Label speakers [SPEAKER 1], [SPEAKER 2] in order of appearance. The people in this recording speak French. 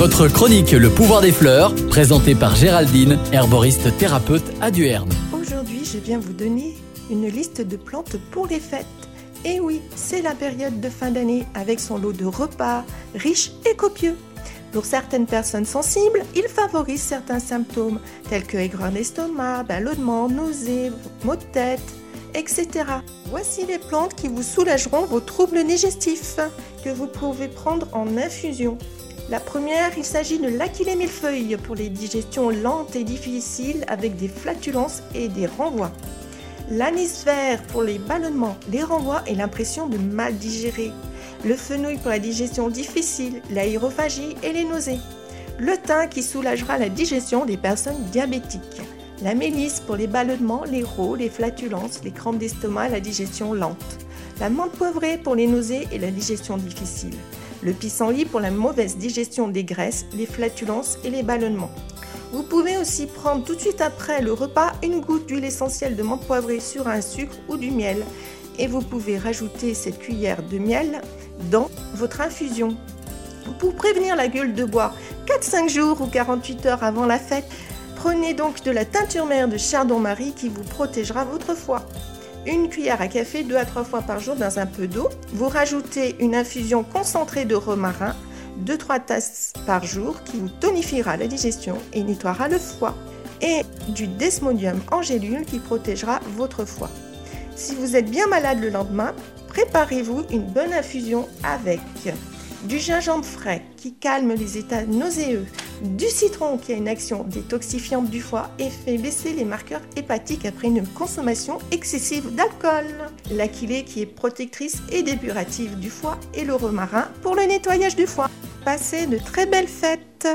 [SPEAKER 1] Votre chronique Le pouvoir des fleurs, présentée par Géraldine, herboriste thérapeute à Duerne.
[SPEAKER 2] Aujourd'hui, je viens vous donner une liste de plantes pour les fêtes. Et oui, c'est la période de fin d'année avec son lot de repas riches et copieux. Pour certaines personnes sensibles, il favorise certains symptômes tels que aigreur d'estomac, ballonnement, nausées, maux de tête, etc. Voici les plantes qui vous soulageront vos troubles digestifs que vous pouvez prendre en infusion. La première, il s'agit de l'achillée millefeuille pour les digestions lentes et difficiles avec des flatulences et des renvois. L'anis vert pour les ballonnements, les renvois et l'impression de mal digérer. Le fenouil pour la digestion difficile, l'aérophagie et les nausées. Le thym qui soulagera la digestion des personnes diabétiques. La mélisse pour les ballonnements, les rots, les flatulences, les crampes d'estomac la digestion lente. La menthe poivrée pour les nausées et la digestion difficile le pissenlit pour la mauvaise digestion des graisses, les flatulences et les ballonnements. Vous pouvez aussi prendre tout de suite après le repas une goutte d'huile essentielle de menthe poivrée sur un sucre ou du miel et vous pouvez rajouter cette cuillère de miel dans votre infusion. Pour prévenir la gueule de bois 4-5 jours ou 48 heures avant la fête, prenez donc de la teinture mère de chardon-marie qui vous protégera votre foie une cuillère à café deux à trois fois par jour dans un peu d'eau. Vous rajoutez une infusion concentrée de romarin, 2-3 tasses par jour qui vous tonifiera la digestion et nettoiera le foie. Et du desmodium en gélule qui protégera votre foie. Si vous êtes bien malade le lendemain, préparez-vous une bonne infusion avec du gingembre frais qui calme les états nauséeux, du citron qui a une action détoxifiante du foie et fait baisser les marqueurs hépatiques après une consommation excessive d'alcool, l'aquilée qui est protectrice et dépurative du foie et le romarin pour le nettoyage du foie. Passez de très belles fêtes